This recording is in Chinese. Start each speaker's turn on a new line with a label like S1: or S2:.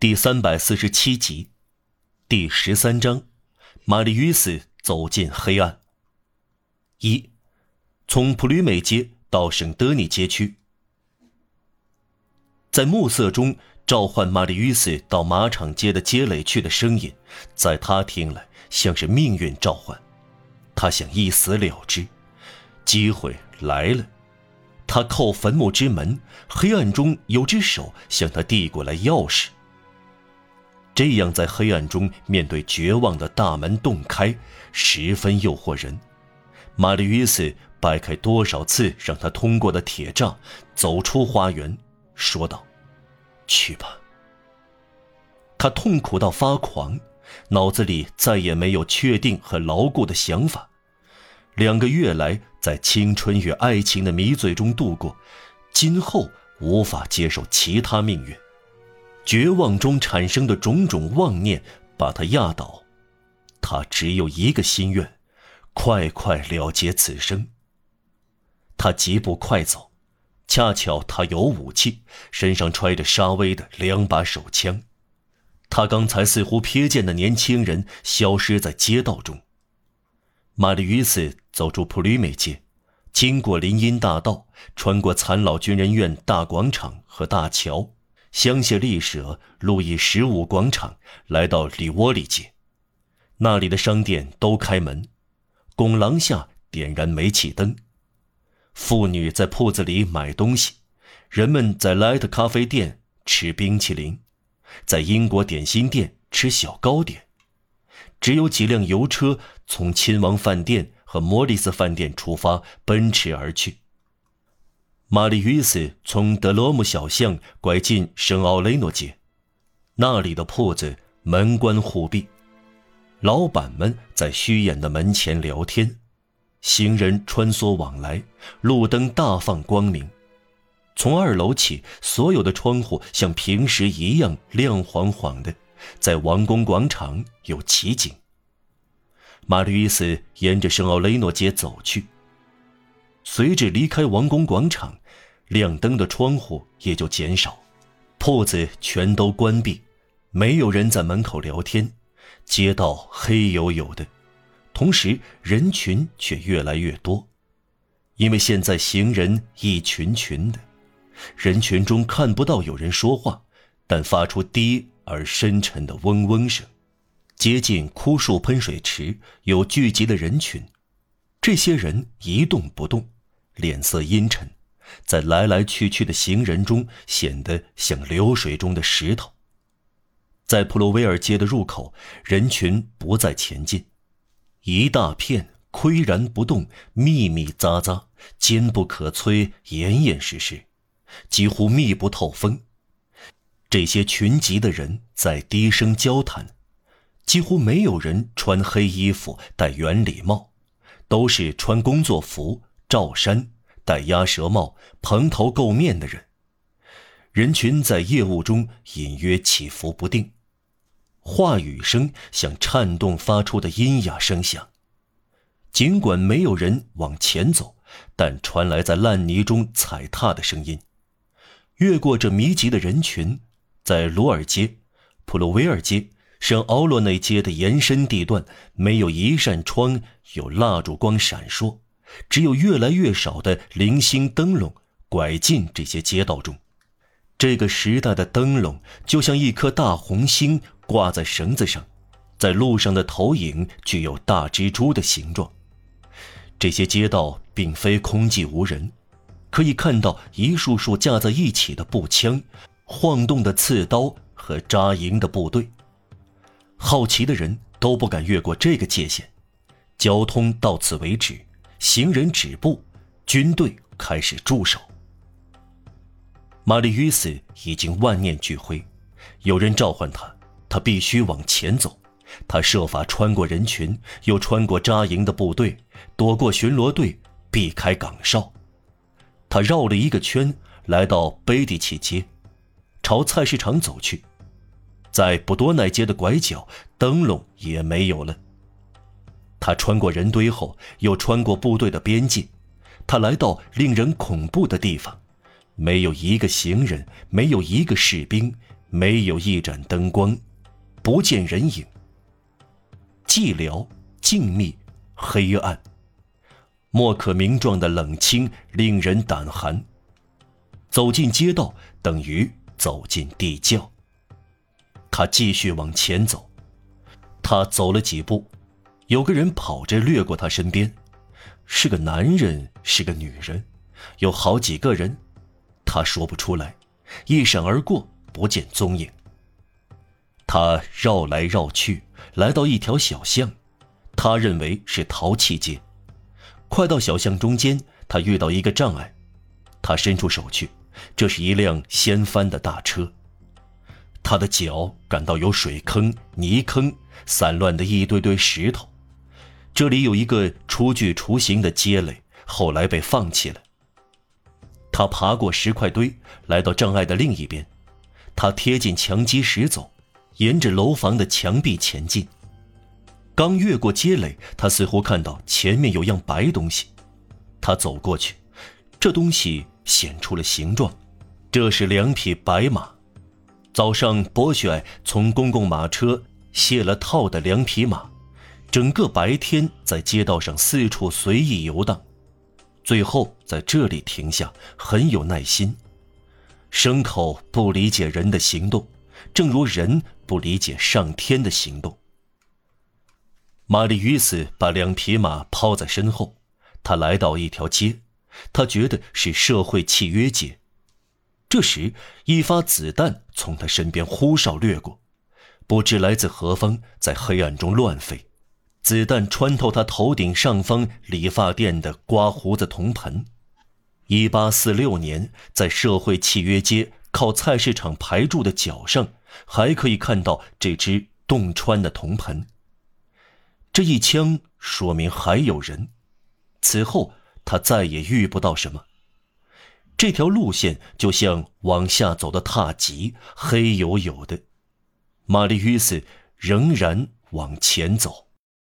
S1: 第三百四十七集，第十三章，玛丽与斯走进黑暗。一，从普吕美街到圣德尼街区，在暮色中召唤玛丽与斯到马场街的街垒去的声音，在他听来像是命运召唤。他想一死了之，机会来了。他靠坟墓之门，黑暗中有只手向他递过来钥匙。这样在黑暗中面对绝望的大门洞开，十分诱惑人。玛丽约斯掰开多少次让他通过的铁栅，走出花园，说道：“去吧。”他痛苦到发狂，脑子里再也没有确定和牢固的想法。两个月来，在青春与爱情的迷醉中度过，今后无法接受其他命运。绝望中产生的种种妄念把他压倒，他只有一个心愿：快快了结此生。他疾步快走，恰巧他有武器，身上揣着沙威的两把手枪。他刚才似乎瞥见的年轻人消失在街道中。玛丽于斯走出普吕美街，经过林荫大道，穿过残老军人院大广场和大桥。香榭丽舍路易十五广场，来到里沃里街，那里的商店都开门，拱廊下点燃煤气灯，妇女在铺子里买东西，人们在 Light 咖啡店吃冰淇淋，在英国点心店吃小糕点，只有几辆油车从亲王饭店和莫里斯饭店出发，奔驰而去。玛丽与斯从德罗姆小巷拐进圣奥雷诺街，那里的铺子门关户闭，老板们在虚掩的门前聊天，行人穿梭往来，路灯大放光明。从二楼起，所有的窗户像平时一样亮晃晃的，在王宫广场有奇景。玛丽与斯沿着圣奥雷诺街走去。随着离开王宫广场，亮灯的窗户也就减少，铺子全都关闭，没有人在门口聊天，街道黑黝黝的，同时人群却越来越多，因为现在行人一群群的，人群中看不到有人说话，但发出低而深沉的嗡嗡声。接近枯树喷水池，有聚集的人群，这些人一动不动。脸色阴沉，在来来去去的行人中显得像流水中的石头。在普罗威尔街的入口，人群不再前进，一大片岿然不动，密密匝匝，坚不可摧，严严实实，几乎密不透风。这些群集的人在低声交谈，几乎没有人穿黑衣服、戴圆礼帽，都是穿工作服。罩衫、戴鸭舌帽、蓬头垢面的人，人群在夜雾中隐约起伏不定，话语声像颤动发出的阴哑声响。尽管没有人往前走，但传来在烂泥中踩踏的声音。越过这密集的人群，在罗尔街、普罗维尔街、圣奥洛内街的延伸地段，没有一扇窗有蜡烛光闪烁。只有越来越少的零星灯笼拐进这些街道中，这个时代的灯笼就像一颗大红星挂在绳子上，在路上的投影具有大蜘蛛的形状。这些街道并非空寂无人，可以看到一束束架在一起的步枪、晃动的刺刀和扎营的部队。好奇的人都不敢越过这个界限，交通到此为止。行人止步，军队开始驻守。玛丽与斯已经万念俱灰，有人召唤他，他必须往前走。他设法穿过人群，又穿过扎营的部队，躲过巡逻队，避开岗哨。他绕了一个圈，来到贝蒂奇街，朝菜市场走去。在布多奈街的拐角，灯笼也没有了。他穿过人堆后，又穿过部队的边界，他来到令人恐怖的地方，没有一个行人，没有一个士兵，没有一盏灯光，不见人影。寂寥、静谧、黑暗，莫可名状的冷清令人胆寒。走进街道，等于走进地窖。他继续往前走，他走了几步，有个人跑着掠过他身边，是个男人，是个女人，有好几个人，他说不出来，一闪而过，不见踪影。他绕来绕去，来到一条小巷，他认为是陶器街。快到小巷中间，他遇到一个障碍，他伸出手去，这是一辆掀翻的大车。他的脚感到有水坑、泥坑，散乱的一堆堆石头。这里有一个初具雏形的街垒，后来被放弃了。他爬过石块堆，来到障碍的另一边，他贴近墙基石走。沿着楼房的墙壁前进，刚越过街垒，他似乎看到前面有样白东西。他走过去，这东西显出了形状，这是两匹白马。早上，博选从公共马车卸了套的两匹马，整个白天在街道上四处随意游荡，最后在这里停下，很有耐心。牲口不理解人的行动。正如人不理解上天的行动。玛丽于斯把两匹马抛在身后，他来到一条街，他觉得是社会契约街。这时，一发子弹从他身边呼哨掠过，不知来自何方，在黑暗中乱飞。子弹穿透他头顶上方理发店的刮胡子铜盆。一八四六年，在社会契约街。靠菜市场牌柱的角上，还可以看到这只洞穿的铜盆。这一枪说明还有人。此后他再也遇不到什么。这条路线就像往下走的踏迹，黑黝黝的。玛丽·约斯仍然往前走。